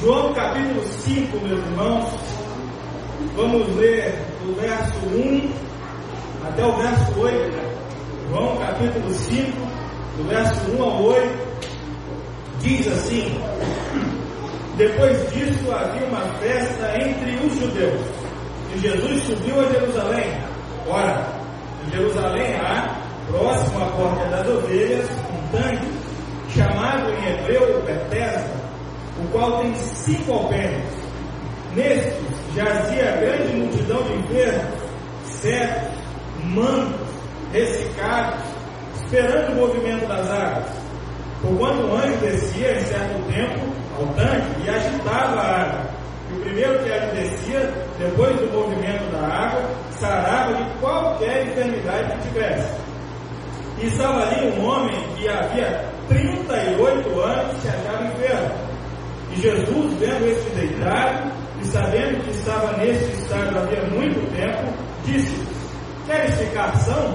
João capítulo 5, meus irmãos. Vamos ler do verso 1 até o verso 8. João capítulo 5, do verso 1 ao 8. Diz assim: Depois disso havia uma festa entre os judeus. E Jesus subiu a Jerusalém. Ora, em Jerusalém há, próximo à porta das ovelhas, um tanque, chamado em hebreu Betesda, o qual tem cinco alpéres. Nestes jazia grande multidão de enfermos, cegos, mancos, ressecados, esperando o movimento das águas. Porquanto o anjo descia em certo tempo ao tanque e agitava a água. E o primeiro que ali descia, depois do movimento da água, sarava de qualquer enfermidade que tivesse. E estava ali um homem que havia 38 anos se achava enfermo. Jesus, vendo este deitado, e sabendo que estava neste estado havia muito tempo, disse: Queres ficar são?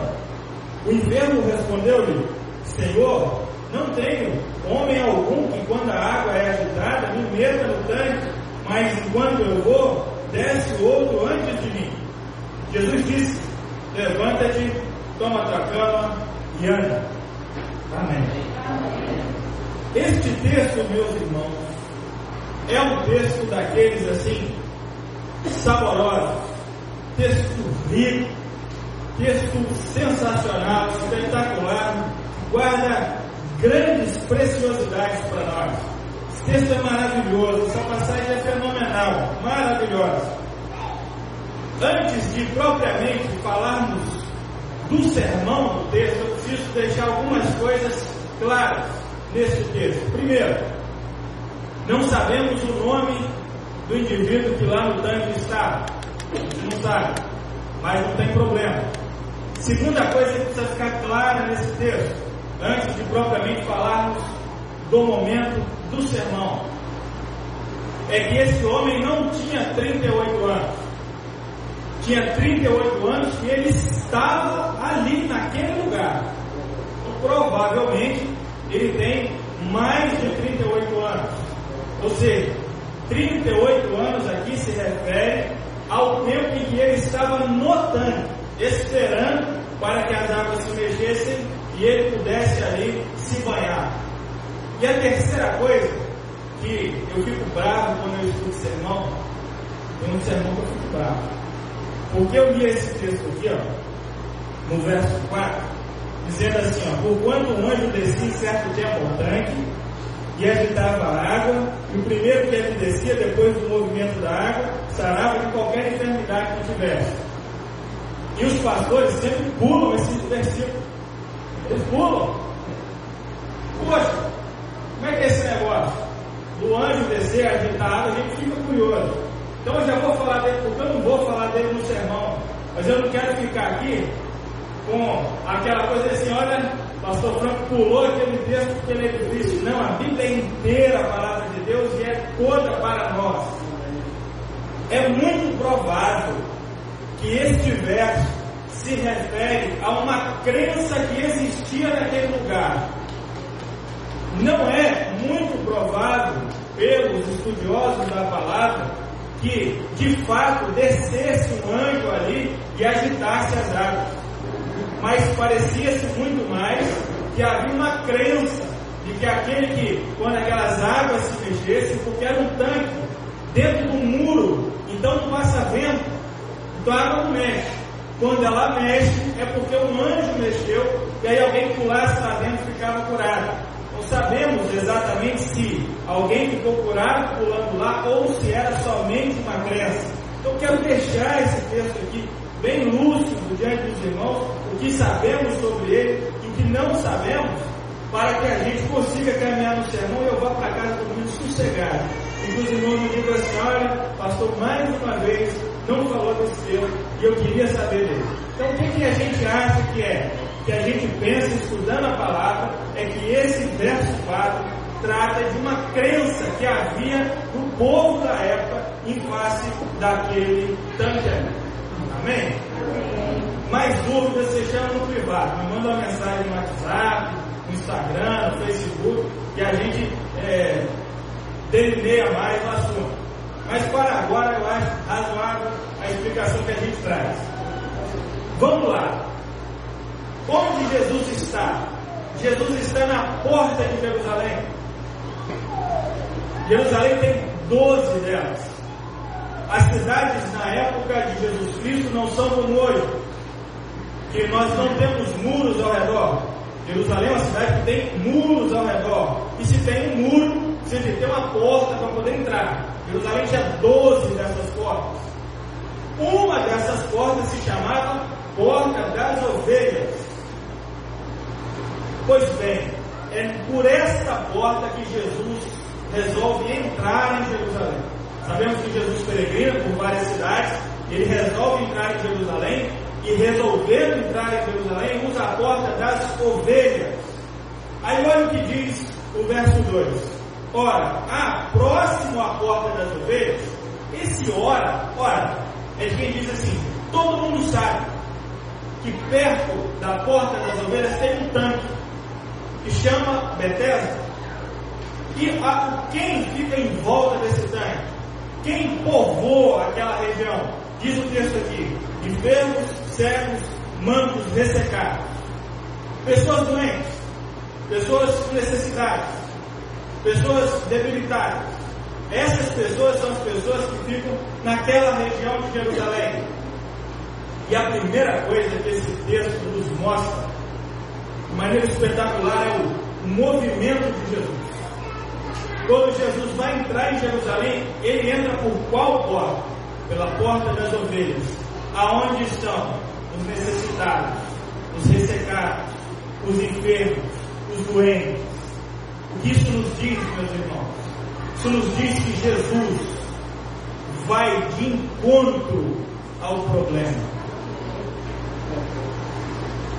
O enfermo respondeu-lhe: Senhor, não tenho homem algum que, quando a água é agitada, me meta no tanque, mas enquanto eu vou, desce outro antes de mim. Jesus disse: Levanta-te, toma tua cama e anda. Amém. Este texto, meus irmãos, é um texto daqueles assim, saborosos, texto rico, texto sensacional, espetacular, guarda grandes preciosidades para nós. Esse texto é maravilhoso, essa passagem é fenomenal, maravilhosa. Antes de propriamente falarmos do sermão do texto, eu preciso deixar algumas coisas claras nesse texto. Primeiro, não sabemos o nome do indivíduo que lá no tanque está. A gente não sabe, mas não tem problema. Segunda coisa que precisa ficar clara nesse texto, antes de propriamente falarmos do momento do sermão, é que esse homem não tinha 38 anos. Tinha 38 anos e ele estava ali naquele lugar. Então, provavelmente ele tem mais de 38 anos. Ou seja, 38 anos aqui se refere ao tempo em que ele estava no tanque, esperando para que as águas se mexessem e ele pudesse ali se banhar. E a terceira coisa que eu fico bravo quando eu estudo sermão, tem um sermão que eu fico bravo. Porque eu li esse texto aqui, ó, no verso 4, dizendo assim, ó, por quanto um anjo descia em certo tempo ao tanque e agitava a água, e o primeiro que ele descia depois do movimento da água, sarava de qualquer enfermidade que tivesse. E os pastores sempre pulam esse versículo. Eles pulam. Poxa, como é que é esse negócio? Do anjo descer, agitar a água, a gente fica curioso. Então eu já vou falar dele, porque eu não vou falar dele no sermão. Mas eu não quero ficar aqui com aquela coisa assim, olha, pastor Franco pulou aquele texto porque ele difícil. Não, a Bíblia é inteira a palavra de Deus e é toda para nós. É muito provável que este verso se refere a uma crença que existia naquele lugar. Não é muito provável, pelos estudiosos da palavra, que de fato descesse um anjo ali e agitasse as águas. Mas parecia-se muito mais que havia uma crença de que aquele que, quando aquelas águas se mexessem, porque era um tanque dentro do muro, então não passa vento, então a água não mexe. Quando ela mexe, é porque um anjo mexeu, e aí alguém pulasse lá dentro ficava curado. Não sabemos exatamente se alguém ficou curado pulando lá ou se era somente uma crença. Então quero deixar esse texto aqui bem lúcido diante dos irmãos, o que sabemos sobre ele e o que não sabemos, para que a gente consiga caminhar no sermão e eu vá para casa dormindo sossegado. E os irmãos me digam assim, olha, pastor, mais uma vez não falou desse texto e eu queria saber dele. Então o que, que a gente acha que é? Que a gente pensa estudando a palavra é que esse verso 4 trata de uma crença que havia no povo da época em face daquele tanque. Amém? Mais dúvidas, você chama no privado. Me manda uma mensagem no WhatsApp, no Instagram, no Facebook, que a gente é, delineia mais o assunto. Mas para agora eu acho razoável a explicação que a gente traz. Vamos lá. Onde Jesus está? Jesus está na porta de Jerusalém. Jerusalém tem 12 delas. As cidades na época de Jesus Cristo não são como hoje, que nós não temos muros ao redor. Jerusalém é uma cidade que tem muros ao redor. E se tem um muro, você tem que ter uma porta para poder entrar. Jerusalém tinha 12 dessas portas. Uma dessas portas se chamava Porta das Ovelhas. Pois bem, é por esta porta que Jesus resolve entrar em Jerusalém. Sabemos que Jesus peregrina por várias cidades, ele resolve entrar em Jerusalém e resolvendo entrar em Jerusalém, usa a porta das ovelhas. Aí olha o que diz o verso 2. Ora, ah, próximo à porta das ovelhas, esse ora, ora, é de quem diz assim, todo mundo sabe que perto da porta das ovelhas tem um tanque que chama Bethesda. E a, quem fica em volta desse tanque? Quem povoa aquela região? Diz o texto aqui: enfermos, cegos, mancos, ressecados. Pessoas doentes, pessoas com necessidades, pessoas debilitadas. Essas pessoas são as pessoas que ficam naquela região de Jerusalém. E a primeira coisa que esse texto nos mostra, de maneira espetacular, é o movimento de Jesus. Quando Jesus vai entrar em Jerusalém, ele entra por qual porta? Pela porta das ovelhas. Aonde estão os necessitados, os ressecados, os enfermos, os doentes. O que isso nos diz, meus irmãos? Isso nos diz que Jesus vai de encontro ao problema.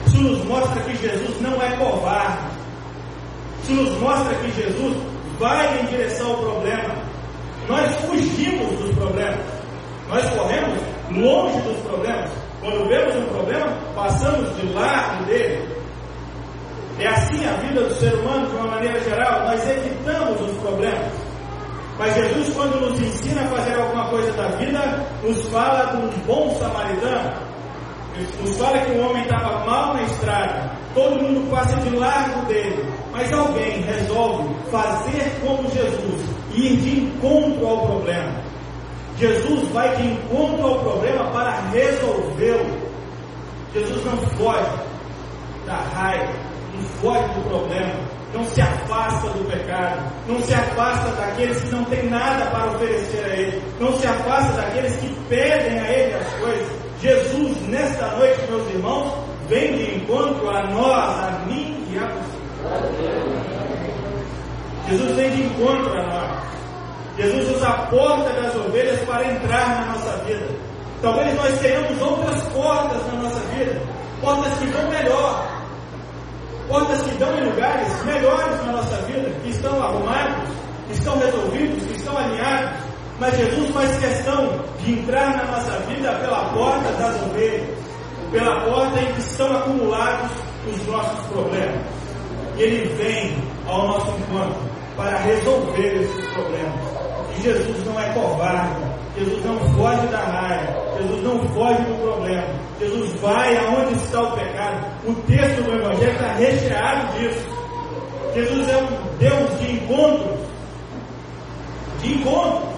Isso nos mostra que Jesus não é covarde. Isso nos mostra que Jesus vai em direção ao problema. Nós fugimos dos problemas. Nós corremos longe dos problemas. Quando vemos um problema, passamos de lado dele. É assim a vida do ser humano de uma maneira geral. Nós evitamos os problemas. Mas Jesus, quando nos ensina a fazer alguma coisa da vida, nos fala de um bom samaritano. Nos fala que o homem estava mal na estrada. Todo mundo passa de largo dele. Mas alguém resolve fazer como Jesus e ir de encontro ao problema. Jesus vai de encontro ao problema para resolvê-lo. Jesus não foge da raiva, não foge do problema, não se afasta do pecado, não se afasta daqueles que não têm nada para oferecer a Ele, não se afasta daqueles que pedem a Ele as coisas. Jesus, nesta noite, meus irmãos, vem de encontro a nós, a mim e a você. Jesus vem de encontro a nós. Jesus usa a porta das ovelhas para entrar na nossa vida. Talvez nós tenhamos outras portas na nossa vida, portas que vão melhor, portas que dão em lugares melhores na nossa vida, que estão arrumados, que estão resolvidos, que estão alinhados. Mas Jesus faz questão de entrar na nossa vida pela porta das ovelhas, pela porta em que estão acumulados os nossos problemas. E Ele vem ao nosso encontro para resolver esses problemas. E Jesus não é covarde, Jesus não foge da raia, Jesus não foge do problema, Jesus vai aonde está o pecado. O texto do Evangelho está recheado disso. Jesus é um Deus de encontros, de encontros.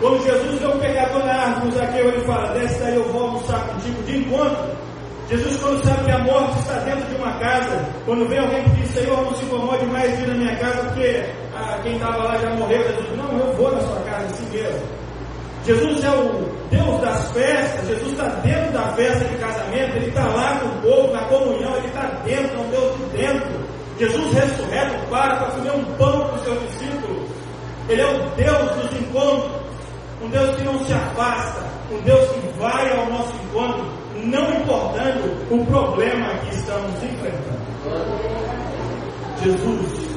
Quando Jesus vê o pecador na árvore, Zaqueu, ele fala: Desce daí, eu vou almoçar contigo de encontro. Jesus, quando sabe que a morte está dentro de uma casa, quando vem alguém que diz, Senhor, não se incomode mais vir na minha casa, porque ah, quem estava lá já morreu, Jesus, não, eu vou na sua casa, assim mesmo. Jesus é o Deus das festas, Jesus está dentro da festa de casamento, Ele está lá com o povo, na comunhão, Ele está dentro, é um Deus de dentro. Jesus ressurreto para para comer um pão com os seus discípulos. Ele é o Deus dos encontros, um Deus que não se afasta, um Deus que vai ao nosso encontro, não importando o problema que estamos enfrentando. Jesus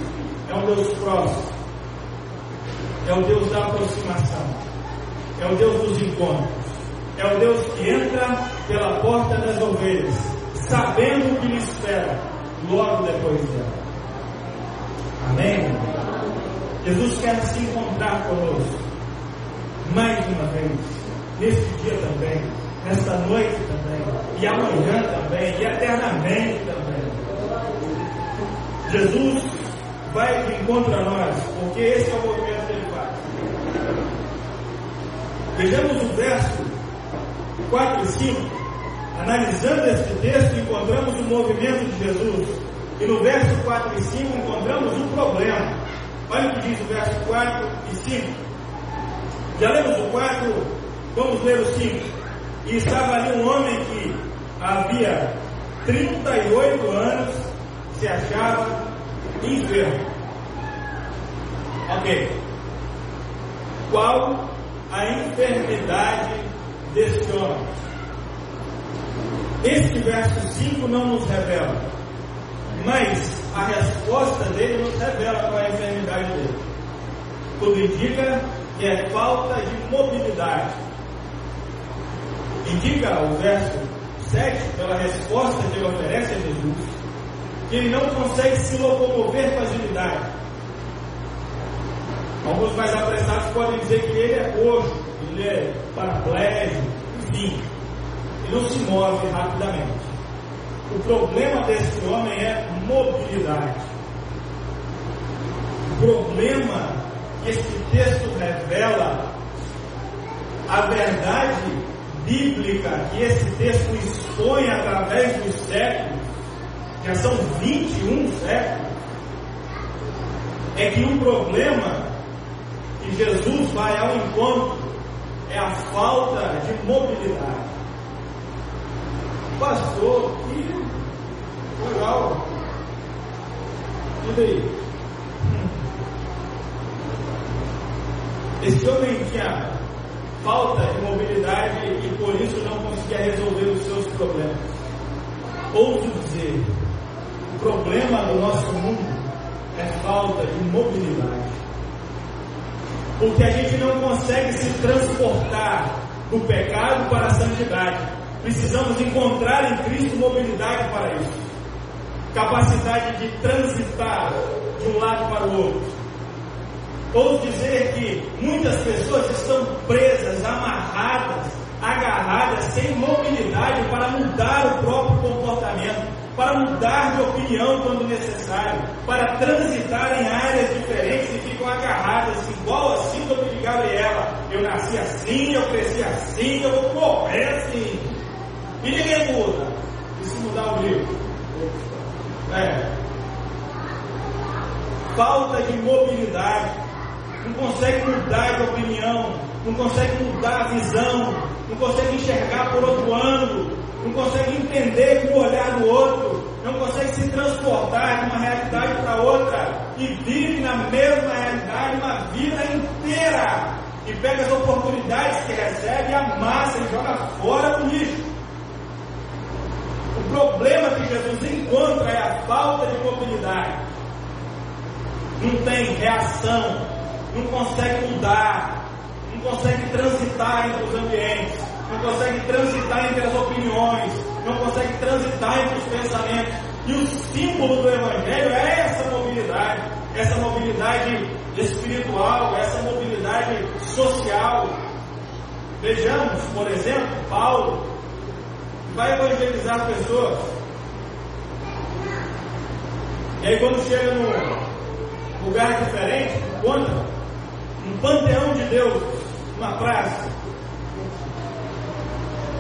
é um Deus próximo, é o Deus da aproximação, é o Deus dos encontros, é o Deus que entra pela porta das ovelhas, sabendo o que lhe espera logo depois dela. Amém? Jesus quer se encontrar conosco mais uma vez, nesse dia também, nesta noite também, e amanhã também, e eternamente também. Jesus vai de encontro a nós, porque esse é o movimento que ele faz. Vejamos o verso 4 e 5. Analisando este texto, encontramos o movimento de Jesus. E no verso 4 e 5 encontramos um problema. Olha o que diz o verso 4 e 5. Já lemos o 4, vamos ler o 5. E estava ali um homem que havia 38 anos se achava enfermo. Ok. Qual a enfermidade deste homem? Este verso 5 não nos revela, mas a resposta dele nos revela qual é a enfermidade dele. Tudo indica que é falta de mobilidade. Indica o verso 7, pela resposta que ele oferece a Jesus, que ele não consegue se locomover com agilidade. Alguns mais apressados podem dizer que ele é coxo, ele é paraplégico, enfim, ele não se move rapidamente. O problema desse homem é mobilidade. O problema que esse texto revela, a verdade bíblica que esse texto expõe através dos séculos, já são 21 séculos, é que o problema que Jesus vai ao encontro é a falta de mobilidade. Pastor, que legal. E daí? Esse homem tinha falta de mobilidade e por isso não conseguia resolver os seus problemas. Ouso dizer, o problema do nosso mundo é falta de mobilidade. Porque a gente não consegue se transportar do pecado para a santidade. Precisamos encontrar em Cristo mobilidade para isso. Capacidade de transitar de um lado para o outro ou dizer que muitas pessoas estão presas, amarradas, agarradas, sem mobilidade para mudar o próprio comportamento, para mudar de opinião quando necessário, para transitar em áreas diferentes e ficam agarradas, igual a síndrome de Gabriela. Eu nasci assim, eu cresci assim, eu vou morrer assim. E ninguém muda. E se mudar o livro? É. Falta de mobilidade não consegue mudar de opinião, não consegue mudar a visão, não consegue enxergar por outro ângulo, não consegue entender com o olhar do outro, não consegue se transportar de uma realidade para outra e vive na mesma realidade uma vida inteira e pega as oportunidades que recebe, amassa e joga fora no lixo. O problema que Jesus encontra é a falta de mobilidade. Não tem reação, não consegue mudar, não consegue transitar entre os ambientes, não consegue transitar entre as opiniões, não consegue transitar entre os pensamentos. E o símbolo do Evangelho é essa mobilidade, essa mobilidade espiritual, essa mobilidade social. Vejamos, por exemplo, Paulo vai evangelizar pessoas. E aí quando chega num lugar diferente, encontra um panteão de Deus, uma praça.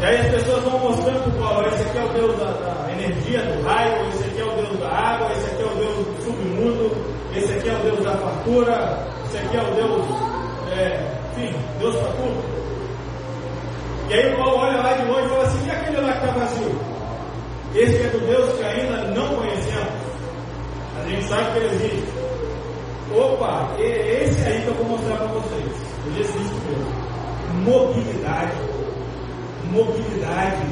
E aí as pessoas vão mostrando para Paulo, esse aqui é o Deus da, da, energia, do raio, esse aqui é o Deus da água, esse aqui é o Deus do submundo, esse aqui é o Deus da fartura, esse aqui é o Deus, é, enfim, Deus para tudo. E aí o Paulo olha lá de longe e fala assim, e aquele lá que está vazio? Esse é do Deus que ainda não conhecemos. A gente sabe que ele existe. Opa, esse aí que eu vou mostrar para vocês. Ele existe mesmo. Mobilidade. Mobilidade.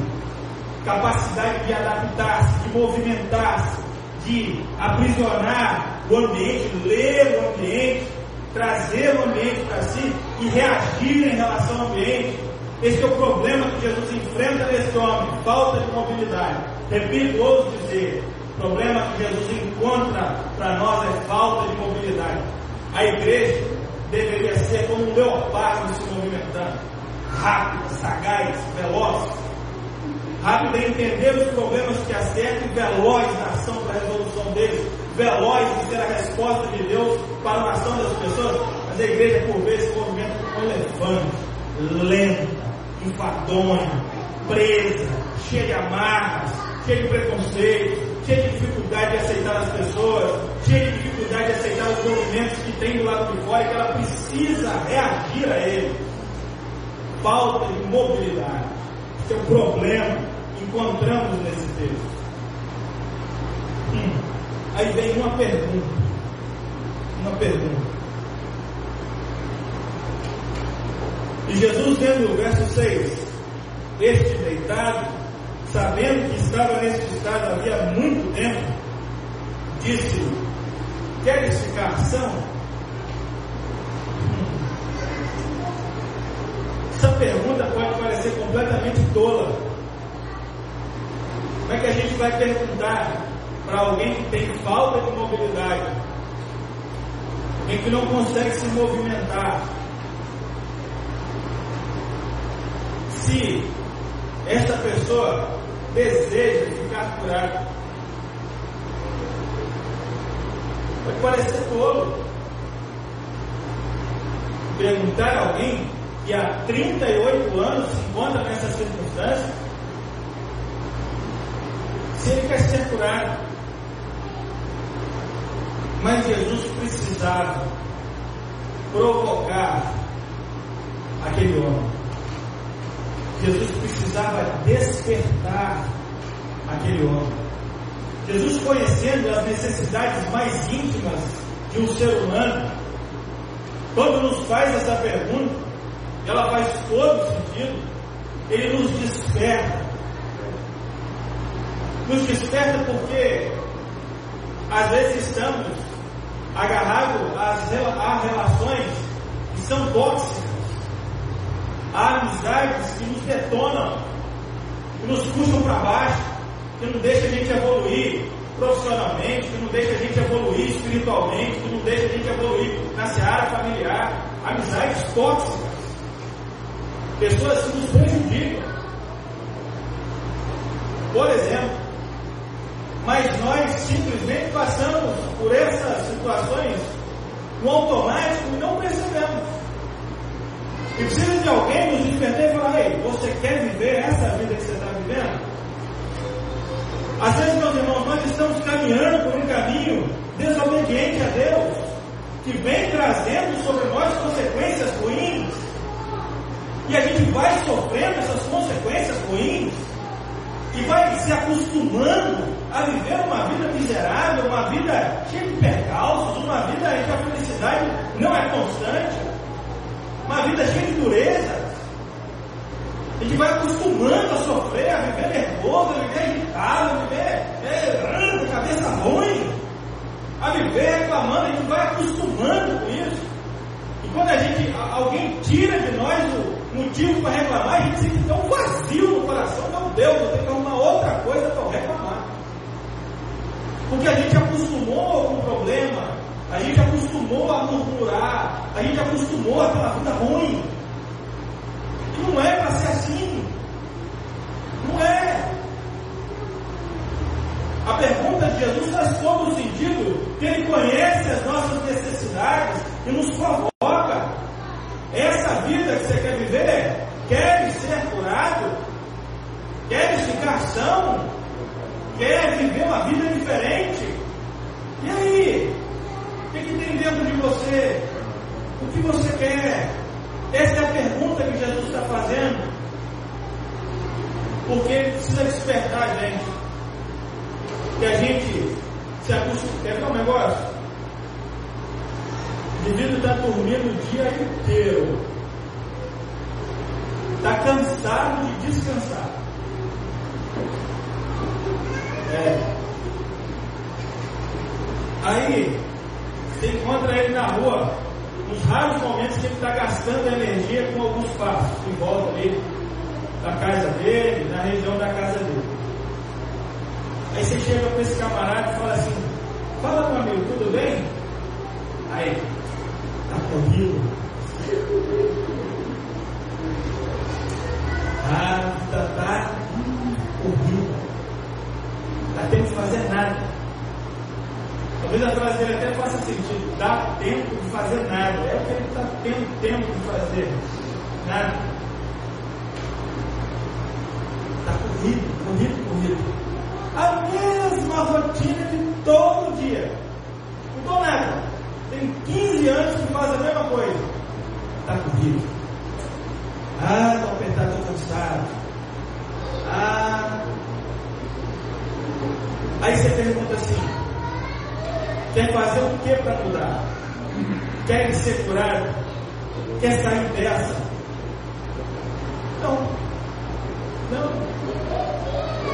Capacidade de adaptar-se, de movimentar-se, de aprisionar o ambiente, ler o ambiente, trazer o ambiente para si e reagir em relação ao ambiente. Esse é o problema que Jesus enfrenta nesse homem, falta de mobilidade. Repito, ouso dizer, o problema que Jesus encontra para nós é falta de mobilidade. A igreja deveria ser como um leopardo se movimentando, rápido, sagaz, veloz, rápido em entender os problemas que acertam e veloz na ação para a resolução deles, veloz em ser a resposta de Deus para a nação das pessoas. Mas a igreja, por vezes, se movimenta como um elefante, lenta, enfadonha, presa, cheia de amarras, cheia de preconceito, de dificuldade de aceitar as pessoas, de dificuldade de aceitar os movimentos que tem do lado de fora que ela precisa reagir a ele. Falta de mobilidade. Esse é um problema que encontramos nesse texto. Hum. Aí vem uma pergunta. Uma pergunta. E Jesus, vendo o verso 6, este deitado, sabendo que estava nesse estado havia muito tempo, disse: Queres ficar são? Essa pergunta pode parecer completamente tola. Como é que a gente vai perguntar para alguém que tem falta de mobilidade, alguém que não consegue se movimentar, se esta pessoa deseja ficar curado. Pode parecer tolo. Perguntar a alguém que há 38 anos se encontra nessa circunstância se ele quer ser curado. Mas Jesus precisava provocar aquele homem. Jesus precisava despertar aquele homem. Jesus, conhecendo as necessidades mais íntimas de um ser humano, quando nos faz essa pergunta, ela faz todo sentido, ele nos desperta. Nos desperta porque às vezes estamos agarrados a relações que são tóxicas Há amizades que nos detonam, que nos puxam para baixo, que não deixam a gente evoluir profissionalmente, que não deixam a gente evoluir espiritualmente, que não deixam a gente evoluir na seara familiar. Amizades tóxicas. Pessoas que nos prejudicam. Por exemplo, mas nós simplesmente passamos por essas situações no automático e não percebemos. E precisa de alguém nos despertar e falar: Ei, você quer viver essa vida que você está vivendo? Às vezes, meus irmãos, nós estamos caminhando por um caminho desobediente a Deus, que vem trazendo sobre nós consequências ruins, e a gente vai sofrendo essas consequências ruins, e vai se acostumando a viver uma vida miserável, uma vida cheia de percalços, uma vida em que a felicidade não é constante uma vida cheia de dureza. A gente vai acostumando a sofrer, a viver nervoso, a viver irritado, a viver é, cabeça ruim, a reclamando, a gente vai acostumando com isso. E quando a gente, alguém tira de nós o motivo para reclamar, a gente sente tão vazio no coração, meu Deus, eu tenho que arrumar outra coisa para reclamar. Porque a gente acostumou com o problema, a gente acostumou a murmurar, a gente acostumou aquela vida ruim. Não é para ser assim. Não é. A pergunta Jesus faz todo o sentido, que Ele conhece as nossas necessidades e nos provoca. Essa vida que você quer viver, queres ser curado? Queres ficar são? Quer viver uma vida diferente? E aí? O que, que tem dentro de você? O que você quer? Essa é a pergunta que Jesus está fazendo. Porque ele precisa despertar a gente. Que a gente se acostuma. Quer ver um negócio? O indivíduo está dormindo o dia inteiro. Está cansado de descansar. É. Aí, você encontra ele na rua, nos raros momentos que ele está gastando energia com alguns passos, em volta ali da casa dele, na região da casa dele. Aí você chega para esse camarada e fala assim, fala meu amigo, tudo bem? Aí, Está corrido. Ah, está tá corrido. Está tendo que fazer nada. Talvez a frase dele até faça sentido. Dá tempo de fazer nada. É o que ele está tendo tempo de fazer. Nada. Está corrido, corrido, corrido. A mesma rotina de todo dia. Não estou nada. Tem 15 anos que faz a mesma coisa. Está corrido. Ah, estou apertado, estou cansado. Ah. Aí você pergunta assim: quer fazer o que para mudar? Quer ser curado? Quer sair dessa? Não. Não.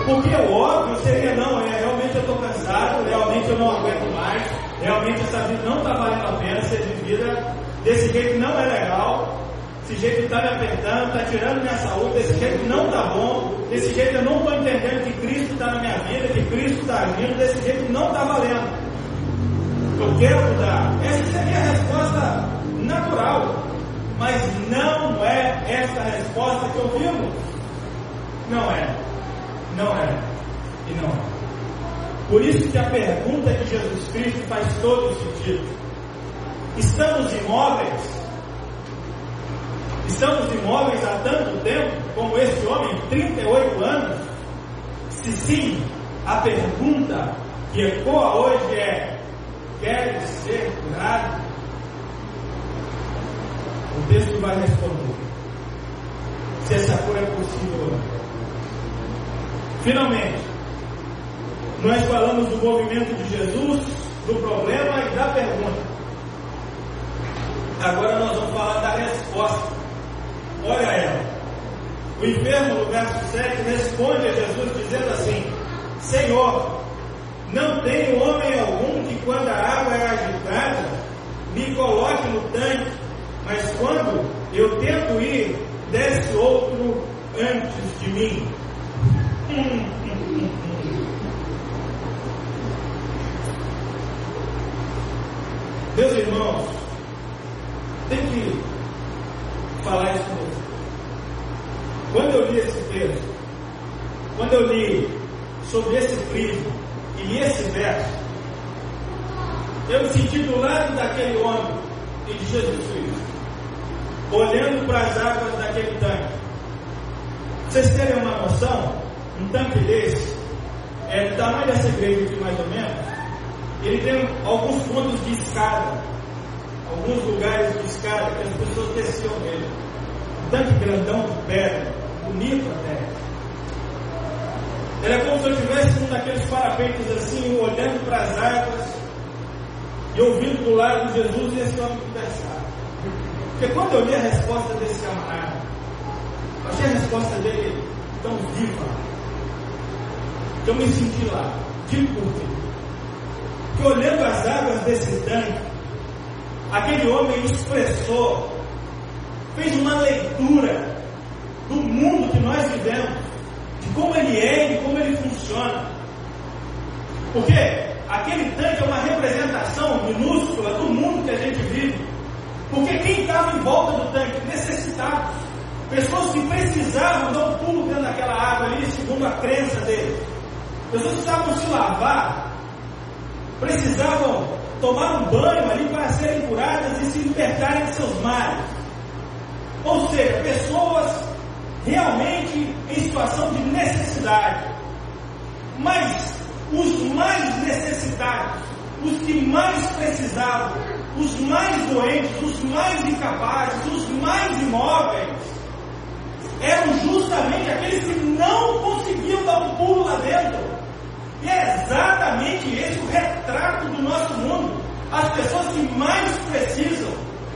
Porque o óbvio seria, não, é, realmente eu estou cansado, realmente eu não aguento mais, realmente essa vida não está valendo a pena ser vivida, desse jeito não é legal, desse jeito está me apertando, está tirando minha saúde, desse jeito não está bom, desse jeito eu não estou entendendo que Cristo está na minha vida, que Cristo está agindo, desse jeito não está valendo. Eu quero mudar. Essa seria a resposta natural. Mas não é essa a resposta que ouvimos. Não é. Não é. E não é. Por isso que a pergunta de Jesus Cristo faz todo sentido. Estamos imóveis? Estamos imóveis há tanto tempo como esse homem, 38 anos? Se sim, a pergunta que ecoa hoje é: quer ser curado? O texto vai responder se essa cura é possível ou não. Finalmente, nós falamos do movimento de Jesus, do problema e da pergunta. Agora nós vamos falar da resposta. Olha ela. O enfermo, no verso 7, responde a Jesus dizendo assim: Senhor, não tem homem algum que quando a água é agitada, me coloque no tanque, mas quando eu tento ir, desce outro antes de mim. Meus irmãos, tem que falar isso com você. Quando eu li esse texto, quando eu li sobre esse prisma e li esse verso, eu me senti do lado daquele homem e de Jesus Cristo, olhando para as águas daquele tanque. Vocês terem uma noção? um tanque desse, é do tamanho dessa igreja aqui mais ou menos, ele tem alguns pontos de escada, alguns lugares de escada que as pessoas desciam nele. Um tanque grandão de pedra, bonito até. Ele é como se eu estivesse um daqueles parapeitos assim, olhando para as águas e ouvindo do lado de Jesus e esse homem conversar. Porque quando eu li a resposta desse camarada, eu achei a resposta dele tão viva, eu me senti lá. Digo por? Porque olhando as águas desse tanque, aquele homem expressou, fez uma leitura do mundo que nós vivemos, de como ele é e de como ele funciona. Porque aquele tanque Porque quem estava em volta do tanque? Necessitados. Pessoas que precisavam dar um pulo dentro daquela água ali, segundo a crença deles. Pessoas precisavam se lavar, precisavam tomar um banho ali para serem curadas e se libertarem de seus males. Ou seja, pessoas realmente em situação de necessidade. Mas os mais necessitados, os que mais precisavam, os mais doentes, os mais incapazes, os mais imóveis, eram justamente aqueles que não conseguiam dar um pulo lá dentro. E é exatamente esse o retrato do nosso mundo. As pessoas que mais precisam,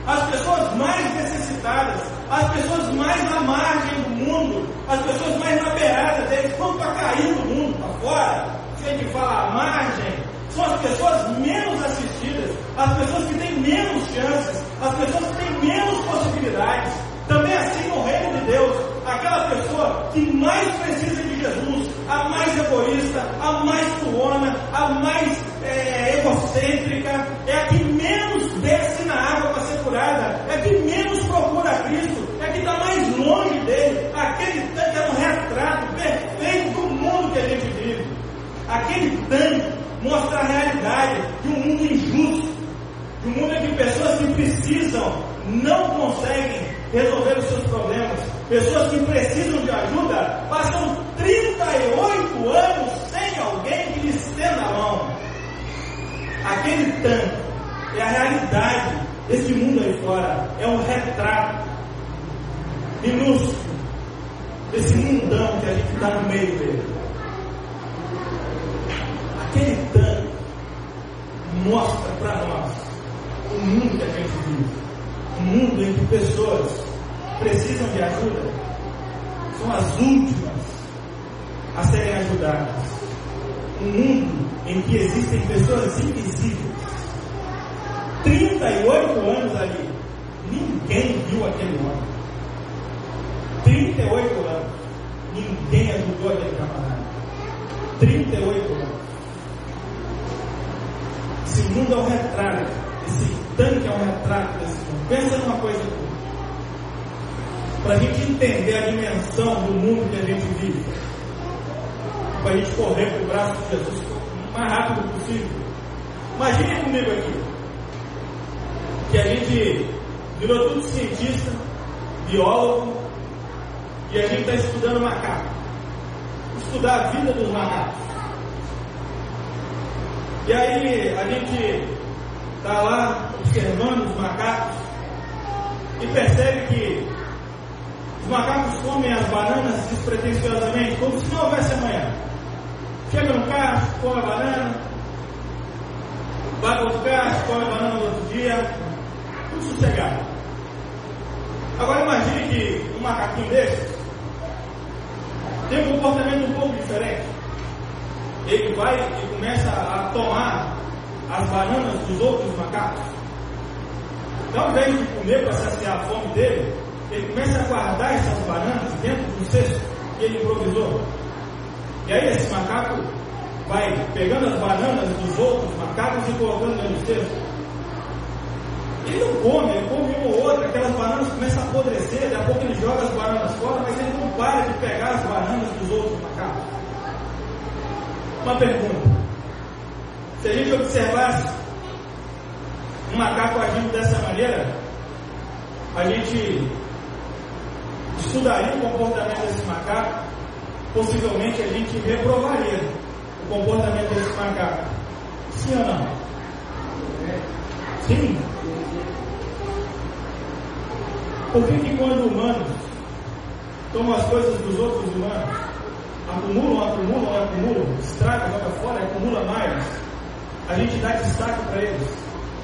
as pessoas mais necessitadas, as pessoas mais à margem do mundo, as pessoas mais na beirada deles, quando está caindo o mundo para fora, se a gente fala margem, são as pessoas menos assistidas, as pessoas que têm menos chances, as pessoas têm menos possibilidades. Também assim no reino de Deus, aquela pessoa que mais precisa de Jesus, a mais egoísta, a mais tuona, a mais é, egocêntrica, é a que menos desce na água para ser curada, é a que menos procura a Cristo, é a que está mais longe dele, aquele tanque é um retrato perfeito do mundo que a gente vive. Aquele tanque mostra a realidade de um mundo injusto Pessoas que precisam, não conseguem resolver os seus problemas. Pessoas que precisam de ajuda passam 38 anos sem alguém que lhes estenda a mão. Aquele tanto é a realidade desse mundo aí fora. É um retrato minúsculo desse mundão que a gente está no meio dele. Aquele tanto mostra para nós o mundo que a gente vive. Um mundo em que pessoas precisam de ajuda são as últimas a serem ajudadas. Um mundo em que existem pessoas invisíveis. 38 anos ali, ninguém viu aquele homem. 38 anos, ninguém ajudou aquele camarada. 38 anos. Esse mundo é um retrato, tanque é um retrato desse mundo. Pensa numa coisa para a gente entender a dimensão do mundo que a gente vive, para a gente correr para o braço de Jesus o mais rápido possível. Imagine comigo aqui, que a gente virou tudo cientista, biólogo, e a gente está estudando macaco. Estudar a vida dos macacos. E aí a gente está lá observando os macacos e percebe que os macacos comem as bananas despretensiosamente, como se não houvesse amanhã. Chega no carro, come a banana, vai para outro carro, come a banana no outro dia, tudo sossegado. Agora imagine que um macaquinho desse tem um comportamento um pouco diferente. Ele vai e começa a tomar as bananas dos outros macacos. Então, ao invés de comer para saciar a fome dele, ele começa a guardar essas bananas dentro do cesto que ele improvisou. E aí esse macaco vai pegando as bananas dos outros macacos e colocando dentro do cesto. Ele não come, ele come uma ou outra, aquelas bananas começam a apodrecer, daqui a pouco ele joga as bananas fora, mas ele não para de pegar as bananas dos outros macacos. Uma pergunta. Se a gente observasse um macaco agindo dessa maneira, a gente estudaria o comportamento desse macaco, possivelmente a gente reprovaria o comportamento desse macaco. Sim ou não? Sim. Por que, que quando humanos tomam as coisas dos outros humanos, acumulam, acumulam, acumulam, estragam, joga fora, acumula mais, a gente dá destaque para eles,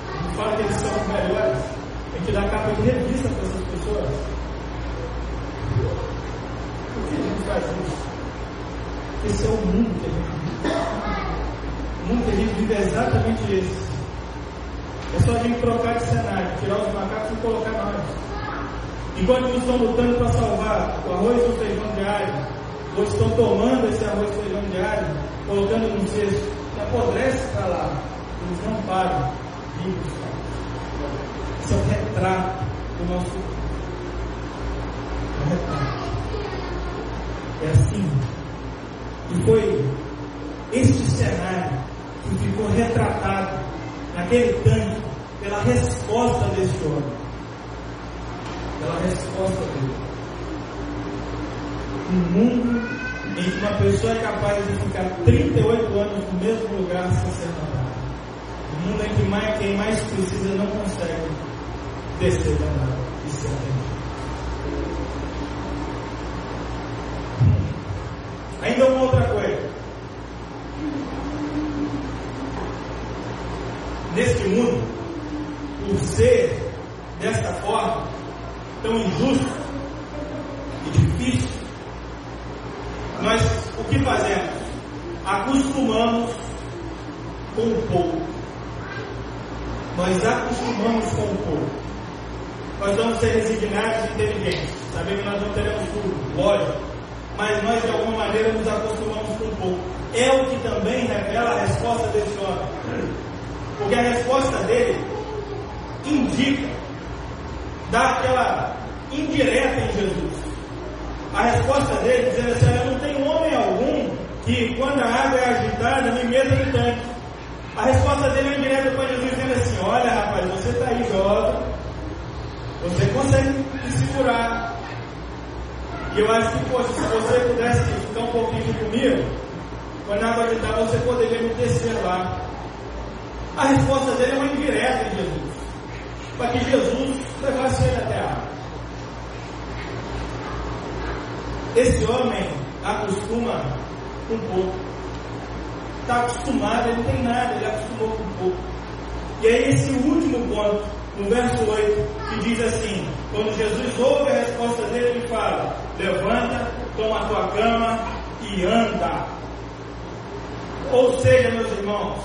a gente fala que eles são os melhores, a gente dá capa de revista para essas pessoas. Por que a gente faz isso? Esse é o mundo que a gente vive. O mundo que a gente vive é exatamente esse. É só a gente trocar de cenário, tirar os macacos e colocar nós. Enquanto eles estão lutando para salvar o arroz e o feijão diário, ou estão tomando esse arroz e feijão diário, colocando no cesto, apodrece para lá, eles não param buscar. Isso é retrato do nosso é retrato. É assim. E foi este cenário que ficou retratado naquele tanque pela resposta deste homem pela resposta dele. Um mundo em que uma pessoa é capaz de ficar 38 anos no mesmo lugar sem ser notada. Um mundo em que mais, quem mais precisa não consegue descer da nada e ser atendido. Ainda uma outra coisa. Neste mundo, por ser desta forma, tão injusto e difícil, nós o que fazemos? Acostumamos com o pouco. Nós acostumamos com o pouco. Nós vamos ser resignados e inteligentes. Sabemos que nós não teremos tudo, lógico. Mas nós de alguma maneira nos acostumamos com o pouco. É o que também revela a resposta desse homem. Porque a resposta dele indica dá aquela indireta em Jesus. A resposta dele dizendo assim: Eu não tenho homem algum que, quando a água é agitada, me meta no tanque. A resposta dele é indireta para Jesus, dizendo assim: Olha, rapaz, você está aí jovem, você consegue se segurar. E eu acho que, poxa, se você pudesse ficar um pouquinho comigo, quando a água agitar, você poderia me descer lá. A resposta dele é uma indireta em Jesus. Para que Jesus levasse ele até a água. Esse homem acostuma um pouco. Está acostumado, ele tem nada, ele acostumou com pouco. E aí esse último ponto, no verso 8, que diz assim, quando Jesus ouve a resposta dele, ele fala, levanta, toma a tua cama e anda. Ou seja, meus irmãos,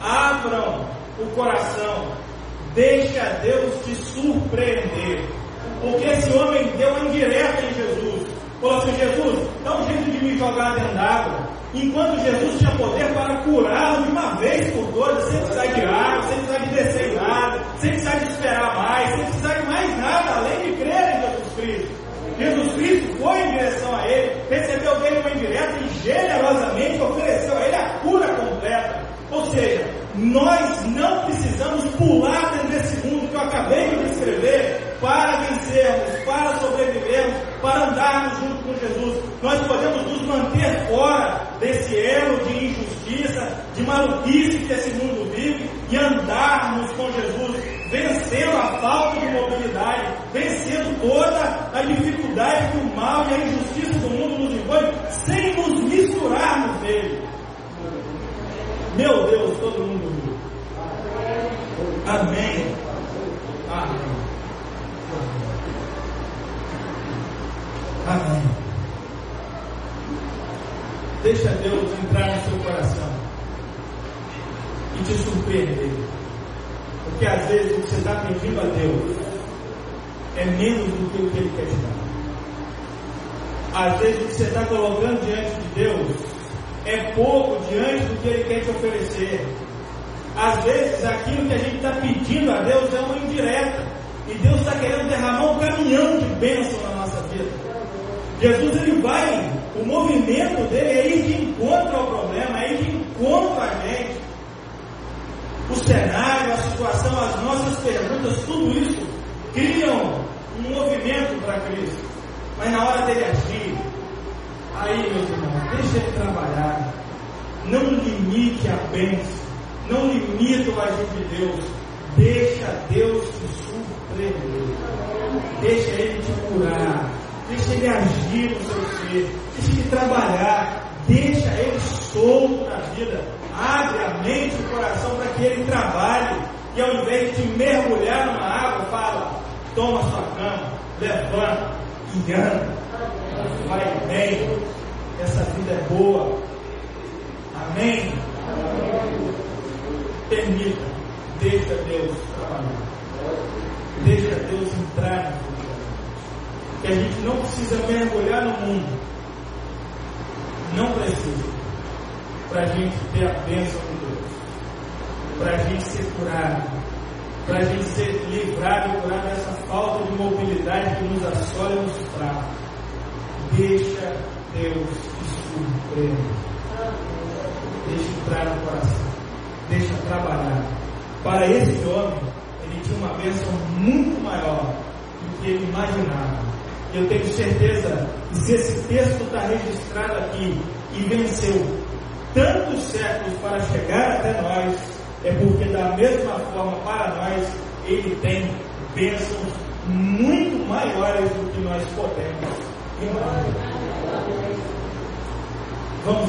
abram o coração, deixa Deus te surpreender. Porque esse homem deu uma indireta em Jesus. Falou assim: Jesus, dá um jeito de me jogar dentro d'água. Enquanto Jesus tinha poder para curá-lo de uma vez por todas, sem precisar de água, sem precisar de descer em nada, sem precisar de esperar mais, sem precisar de mais nada, além de crer em Jesus Cristo. Jesus Cristo foi em direção a ele, recebeu dele uma indireta e generosamente ofereceu a ele a cura completa. Ou seja, nós não precisamos pular dentro desse mundo que eu acabei de descrever para vencermos, para sobrevivermos, para andarmos junto com Jesus. Nós podemos nos manter fora desse elo de injustiça, de maluquice que esse mundo vive e andarmos com Jesus, vencendo a falta de mobilidade, vencendo toda a dificuldade que o mal e a injustiça do mundo nos impõe, sem nos misturarmos nele. Meu Deus, todo mundo viu. Amém. Amém. Amém. Deixa Deus entrar no seu coração e te surpreender. Porque às vezes o que você está pedindo a Deus é menos do que o que Ele quer te dar. Às vezes o que você está colocando diante de Deus é pouco diante do que Ele quer te oferecer. Às vezes aquilo que a gente está pedindo a Deus é uma indireta. E Deus está querendo derramar um caminhão de bênção na nossa vida. Jesus ele vai, o movimento dele é ir de encontro ao problema, é ir de encontro a gente. O cenário, a situação, as nossas perguntas, tudo isso criam um movimento para Cristo. Mas na hora dele agir, aí meus irmãos, deixa ele trabalhar. Não limite a bênção. Não limite o agir de Deus. Deixa Deus te surpreender. Deixa ele te curar. Deixa ele agir no seu ser, deixa ele trabalhar, deixa ele solto na vida, abre a mente e o coração para que ele trabalhe, e ao invés de mergulhar numa água, fala, toma sua cama, levanta e anda, vai bem, essa vida é boa, amém? Permita, deixa Deus trabalhar, deixa Deus entrar na vida que a gente não precisa mergulhar no mundo. Não precisa. Para a gente ter a bênção de Deus. Para a gente ser curado. Para a gente ser livrado e curado dessa falta de mobilidade que nos assola e nos trava. Deixa Deus te surpreender. Deixa entrar no coração. Deixa trabalhar. Para esse homem, ele tinha uma bênção muito maior do que ele imaginava. Eu tenho certeza que se esse texto está registrado aqui e venceu tantos séculos para chegar até nós, é porque da mesma forma para nós ele tem bênçãos muito maiores do que nós podemos. Vamos